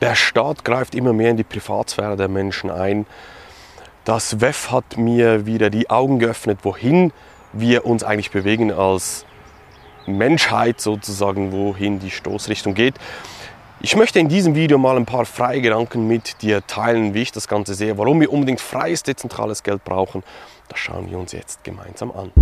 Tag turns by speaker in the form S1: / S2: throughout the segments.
S1: Der Staat greift immer mehr in die Privatsphäre der Menschen ein. Das WEF hat mir wieder die Augen geöffnet, wohin wir uns eigentlich bewegen als Menschheit sozusagen, wohin die Stoßrichtung geht. Ich möchte in diesem Video mal ein paar freie Gedanken mit dir teilen, wie ich das Ganze sehe, warum wir unbedingt freies, dezentrales Geld brauchen. Das schauen wir uns jetzt gemeinsam an.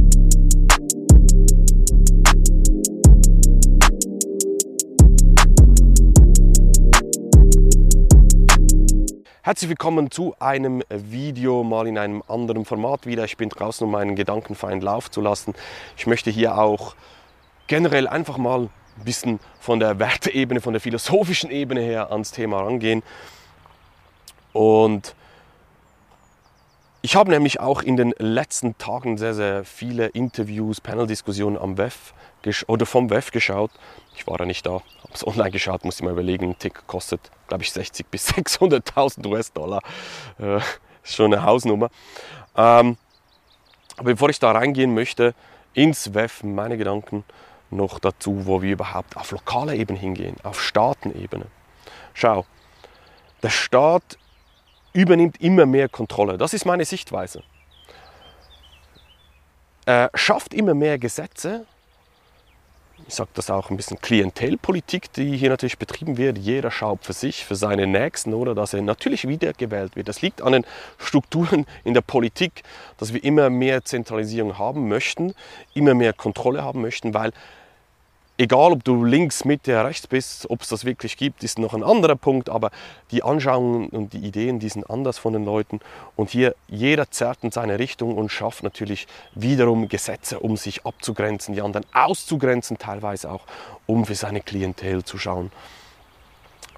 S1: Herzlich willkommen zu einem Video, mal in einem anderen Format wieder. Ich bin draußen, um meinen Gedankenfeind Lauf zu lassen. Ich möchte hier auch generell einfach mal ein bisschen von der Werteebene, von der philosophischen Ebene her ans Thema rangehen. Und ich habe nämlich auch in den letzten Tagen sehr, sehr viele Interviews, Panel-Diskussionen am WEF oder vom WEF geschaut. Ich war ja nicht da, habe es online geschaut, muss ich mal überlegen. Ein Tick kostet, glaube ich, 60 bis 600.000 US-Dollar. Äh, ist schon eine Hausnummer. Ähm, aber bevor ich da reingehen möchte, ins WEF, meine Gedanken noch dazu, wo wir überhaupt auf lokaler Ebene hingehen, auf Staatenebene. Schau, der Staat übernimmt immer mehr Kontrolle. Das ist meine Sichtweise. Er schafft immer mehr Gesetze. Ich sage das auch ein bisschen Klientelpolitik, die hier natürlich betrieben wird. Jeder schaut für sich, für seine Nächsten oder dass er natürlich wiedergewählt wird. Das liegt an den Strukturen in der Politik, dass wir immer mehr Zentralisierung haben möchten, immer mehr Kontrolle haben möchten, weil egal ob du links, Mitte, rechts bist, ob es das wirklich gibt, ist noch ein anderer Punkt, aber die Anschauungen und die Ideen, die sind anders von den Leuten und hier jeder zerrt in seine Richtung und schafft natürlich wiederum Gesetze, um sich abzugrenzen, die anderen auszugrenzen, teilweise auch, um für seine Klientel zu schauen.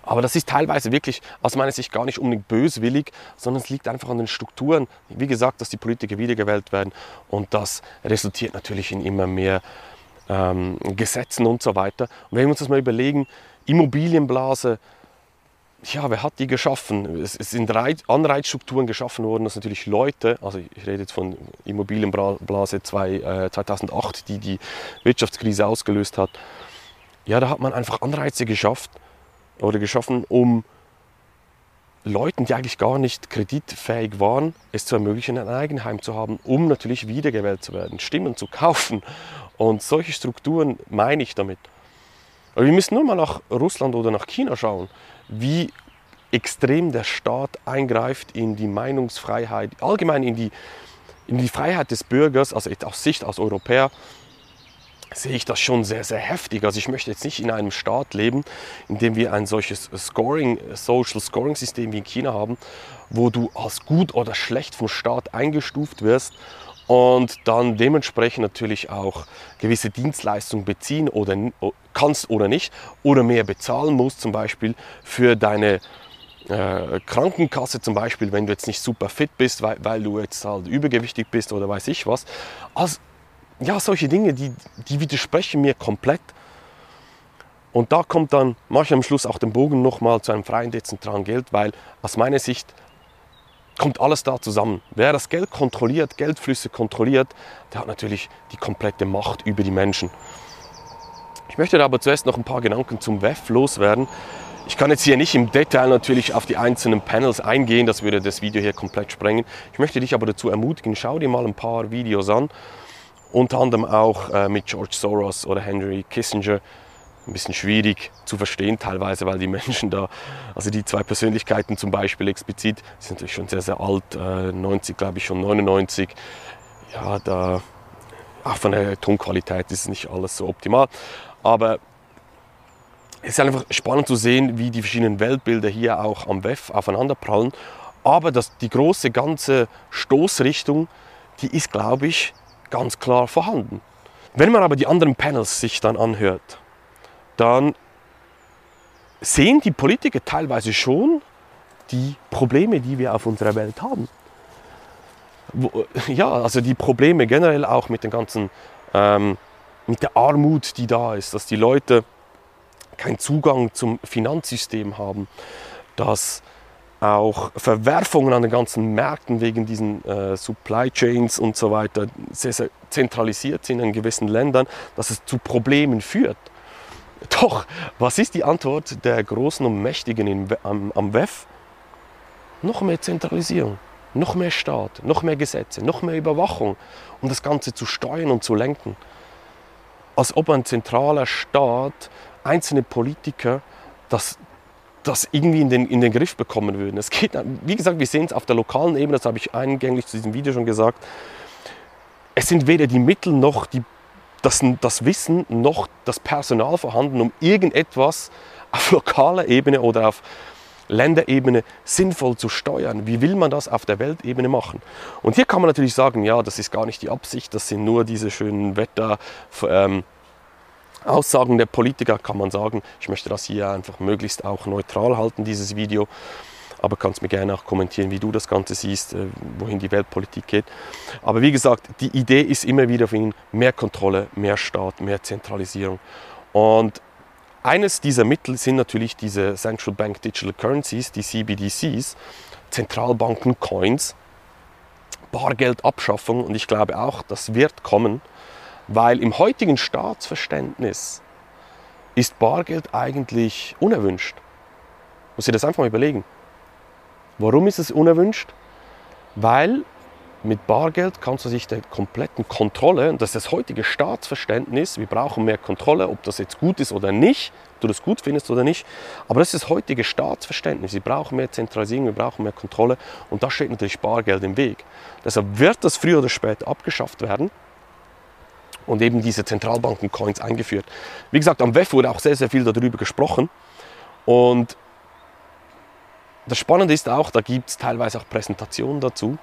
S1: Aber das ist teilweise wirklich aus meiner Sicht gar nicht unbedingt böswillig, sondern es liegt einfach an den Strukturen. Wie gesagt, dass die Politiker wiedergewählt werden und das resultiert natürlich in immer mehr ähm, Gesetzen und so weiter. Und wenn wir uns das mal überlegen, Immobilienblase, ja, wer hat die geschaffen? Es, sind Anreizstrukturen geschaffen worden, dass natürlich Leute, also ich rede jetzt von Immobilienblase 2, äh, 2008, die die Wirtschaftskrise ausgelöst hat. Ja, da hat man einfach Anreize geschafft oder geschaffen, um Leuten, die eigentlich gar nicht kreditfähig waren, es zu ermöglichen, ein Eigenheim zu haben, um natürlich wiedergewählt zu werden, Stimmen zu kaufen. Und solche Strukturen meine ich damit. Aber wir müssen nur mal nach Russland oder nach China schauen, wie extrem der Staat eingreift in die Meinungsfreiheit, allgemein in die, in die Freiheit des Bürgers, also aus Sicht als Europäer, sehe ich das schon sehr, sehr heftig. Also ich möchte jetzt nicht in einem Staat leben, in dem wir ein solches Scoring, Social Scoring System wie in China haben, wo du als gut oder schlecht vom Staat eingestuft wirst und dann dementsprechend natürlich auch gewisse Dienstleistungen beziehen oder kannst oder nicht oder mehr bezahlen musst zum Beispiel für deine äh, Krankenkasse zum Beispiel, wenn du jetzt nicht super fit bist, weil, weil du jetzt halt übergewichtig bist oder weiß ich was. Also ja, solche Dinge, die, die widersprechen mir komplett. Und da kommt dann, mache ich am Schluss auch den Bogen nochmal zu einem freien dezentralen Geld, weil aus meiner Sicht kommt alles da zusammen. Wer das Geld kontrolliert, Geldflüsse kontrolliert, der hat natürlich die komplette Macht über die Menschen. Ich möchte aber zuerst noch ein paar Gedanken zum WEF loswerden. Ich kann jetzt hier nicht im Detail natürlich auf die einzelnen Panels eingehen, das würde das Video hier komplett sprengen. Ich möchte dich aber dazu ermutigen, schau dir mal ein paar Videos an unter anderem auch äh, mit George Soros oder Henry Kissinger. Ein bisschen schwierig zu verstehen teilweise, weil die Menschen da, also die zwei Persönlichkeiten zum Beispiel explizit, sind natürlich schon sehr, sehr alt, äh, 90 glaube ich schon, 99. Ja, da, auch von der Tonqualität ist nicht alles so optimal. Aber es ist einfach spannend zu sehen, wie die verschiedenen Weltbilder hier auch am WEF aufeinanderprallen. Aber das, die große ganze Stoßrichtung, die ist, glaube ich, ganz klar vorhanden. Wenn man aber die anderen Panels sich dann anhört, dann sehen die Politiker teilweise schon die Probleme, die wir auf unserer Welt haben. Ja, also die Probleme generell auch mit den ganzen, ähm, mit der Armut, die da ist, dass die Leute keinen Zugang zum Finanzsystem haben, dass auch Verwerfungen an den ganzen Märkten wegen diesen äh, Supply Chains und so weiter sehr, sehr zentralisiert sind in gewissen Ländern, dass es zu Problemen führt. Doch, was ist die Antwort der Großen und Mächtigen in, am, am WEF? Noch mehr Zentralisierung, noch mehr Staat, noch mehr Gesetze, noch mehr Überwachung, um das Ganze zu steuern und zu lenken. Als ob ein zentraler Staat, einzelne Politiker das, das irgendwie in den, in den Griff bekommen würden. Es geht, wie gesagt, wir sehen es auf der lokalen Ebene, das habe ich eingänglich zu diesem Video schon gesagt. Es sind weder die Mittel noch die das, das Wissen noch das Personal vorhanden, um irgendetwas auf lokaler Ebene oder auf Länderebene sinnvoll zu steuern. Wie will man das auf der Weltebene machen? Und hier kann man natürlich sagen, ja, das ist gar nicht die Absicht, das sind nur diese schönen Wetter. Ähm, Aussagen der Politiker kann man sagen, ich möchte das hier einfach möglichst auch neutral halten, dieses Video aber kannst mir gerne auch kommentieren, wie du das Ganze siehst, äh, wohin die Weltpolitik geht. Aber wie gesagt, die Idee ist immer wieder für ihn mehr Kontrolle, mehr Staat, mehr Zentralisierung. Und eines dieser Mittel sind natürlich diese Central Bank Digital Currencies, die CBDCs, Zentralbanken Coins, Bargeldabschaffung und ich glaube auch, das wird kommen, weil im heutigen Staatsverständnis ist Bargeld eigentlich unerwünscht. Muss ich das einfach mal überlegen. Warum ist es unerwünscht? Weil mit Bargeld kannst du sich der kompletten Kontrolle, und das ist das heutige Staatsverständnis, wir brauchen mehr Kontrolle, ob das jetzt gut ist oder nicht, du das gut findest oder nicht, aber das ist das heutige Staatsverständnis. Wir brauchen mehr Zentralisierung, wir brauchen mehr Kontrolle und da steht natürlich Bargeld im Weg. Deshalb wird das früher oder später abgeschafft werden und eben diese Zentralbanken-Coins eingeführt. Wie gesagt, am WEF wurde auch sehr, sehr viel darüber gesprochen und das Spannende ist auch, da gibt es teilweise auch Präsentationen dazu,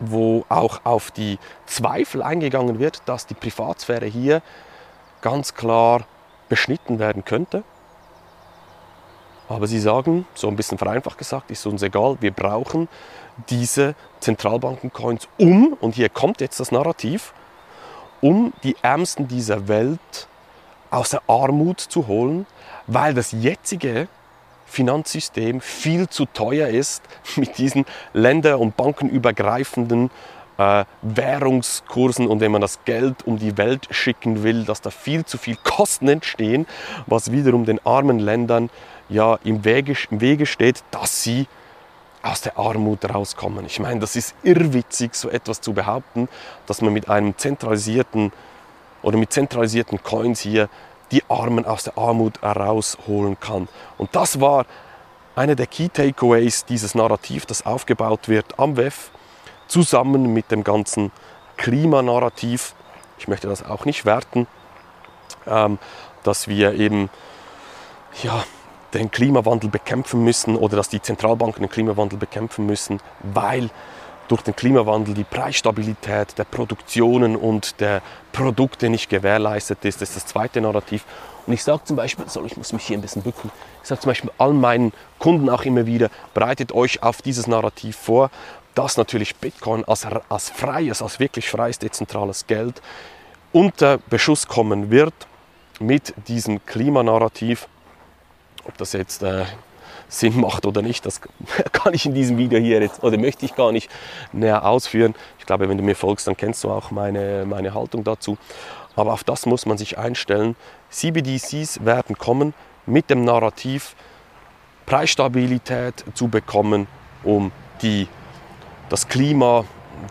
S1: wo auch auf die Zweifel eingegangen wird, dass die Privatsphäre hier ganz klar beschnitten werden könnte. Aber sie sagen, so ein bisschen vereinfacht gesagt, ist uns egal, wir brauchen diese Zentralbanken-Coins um, und hier kommt jetzt das Narrativ, um die Ärmsten dieser Welt aus der Armut zu holen, weil das jetzige Finanzsystem viel zu teuer ist mit diesen länder- und bankenübergreifenden äh, Währungskursen und wenn man das Geld um die Welt schicken will, dass da viel zu viel Kosten entstehen, was wiederum den armen Ländern ja im Wege, im Wege steht, dass sie aus der Armut rauskommen. Ich meine, das ist irrwitzig, so etwas zu behaupten, dass man mit einem zentralisierten oder mit zentralisierten Coins hier die Armen aus der Armut herausholen kann. Und das war einer der Key Takeaways dieses Narrativ, das aufgebaut wird am WEF, zusammen mit dem ganzen Klimanarrativ. Ich möchte das auch nicht werten, ähm, dass wir eben ja, den Klimawandel bekämpfen müssen oder dass die Zentralbanken den Klimawandel bekämpfen müssen, weil durch den Klimawandel die Preisstabilität der Produktionen und der Produkte nicht gewährleistet ist. Das ist das zweite Narrativ. Und ich sage zum Beispiel, sorry, ich muss mich hier ein bisschen bücken, ich sage zum Beispiel allen meinen Kunden auch immer wieder, bereitet euch auf dieses Narrativ vor, dass natürlich Bitcoin als, als freies, als wirklich freies dezentrales Geld unter Beschuss kommen wird mit diesem Klimanarrativ. Ob das jetzt äh, Sinn macht oder nicht, das kann ich in diesem Video hier jetzt oder möchte ich gar nicht näher ausführen. Ich glaube, wenn du mir folgst, dann kennst du auch meine, meine Haltung dazu. Aber auf das muss man sich einstellen. CBDCs werden kommen mit dem Narrativ, Preisstabilität zu bekommen, um die, das Klima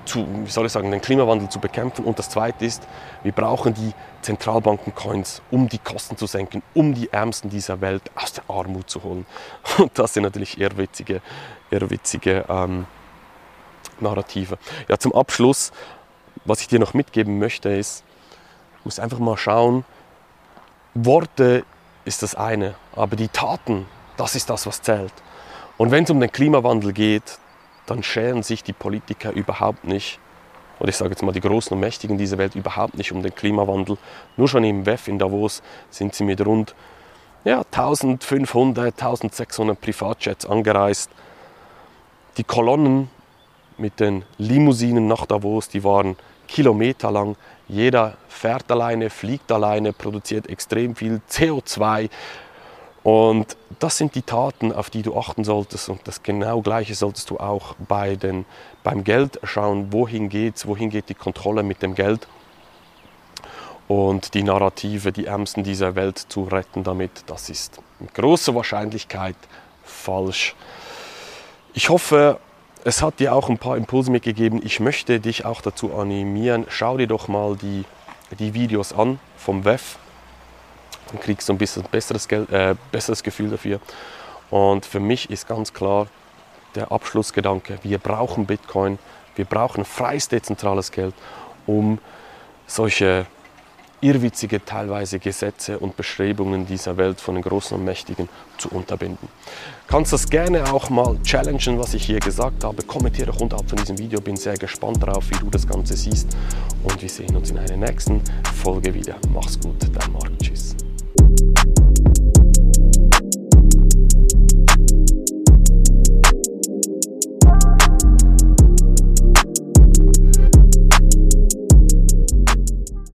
S1: zu, wie soll ich sagen, den Klimawandel zu bekämpfen. Und das Zweite ist, wir brauchen die Zentralbanken-Coins, um die Kosten zu senken, um die Ärmsten dieser Welt aus der Armut zu holen. Und das sind natürlich eher witzige, eher witzige ähm, Narrative. Ja, zum Abschluss, was ich dir noch mitgeben möchte, ist, du musst einfach mal schauen, Worte ist das eine, aber die Taten, das ist das, was zählt. Und wenn es um den Klimawandel geht, dann scheren sich die Politiker überhaupt nicht oder ich sage jetzt mal die Großen und Mächtigen dieser Welt überhaupt nicht um den Klimawandel. Nur schon im WEF in Davos sind sie mit rund ja, 1500, 1600 Privatjets angereist. Die Kolonnen mit den Limousinen nach Davos, die waren kilometerlang. Jeder fährt alleine, fliegt alleine, produziert extrem viel CO2. Und das sind die Taten, auf die du achten solltest. Und das genau Gleiche solltest du auch bei den, beim Geld schauen, wohin geht es, wohin geht die Kontrolle mit dem Geld. und die Narrative, die Ärmsten dieser Welt zu retten damit, das ist mit großer Wahrscheinlichkeit falsch. Ich hoffe, es hat dir auch ein paar Impulse mitgegeben. Ich möchte dich auch dazu animieren, schau dir doch mal die, die Videos an vom WEF. Dann kriegst du ein bisschen besseres, Geld, äh, besseres Gefühl dafür. Und für mich ist ganz klar der Abschlussgedanke, wir brauchen Bitcoin, wir brauchen freies dezentrales Geld, um solche irrwitzige teilweise Gesetze und Bestrebungen dieser Welt von den Großen und Mächtigen zu unterbinden. Kannst das gerne auch mal challengen, was ich hier gesagt habe. Kommentiere doch unterhalb von diesem Video. Bin sehr gespannt darauf, wie du das Ganze siehst. Und wir sehen uns in einer nächsten Folge wieder. Mach's gut, dein Marc.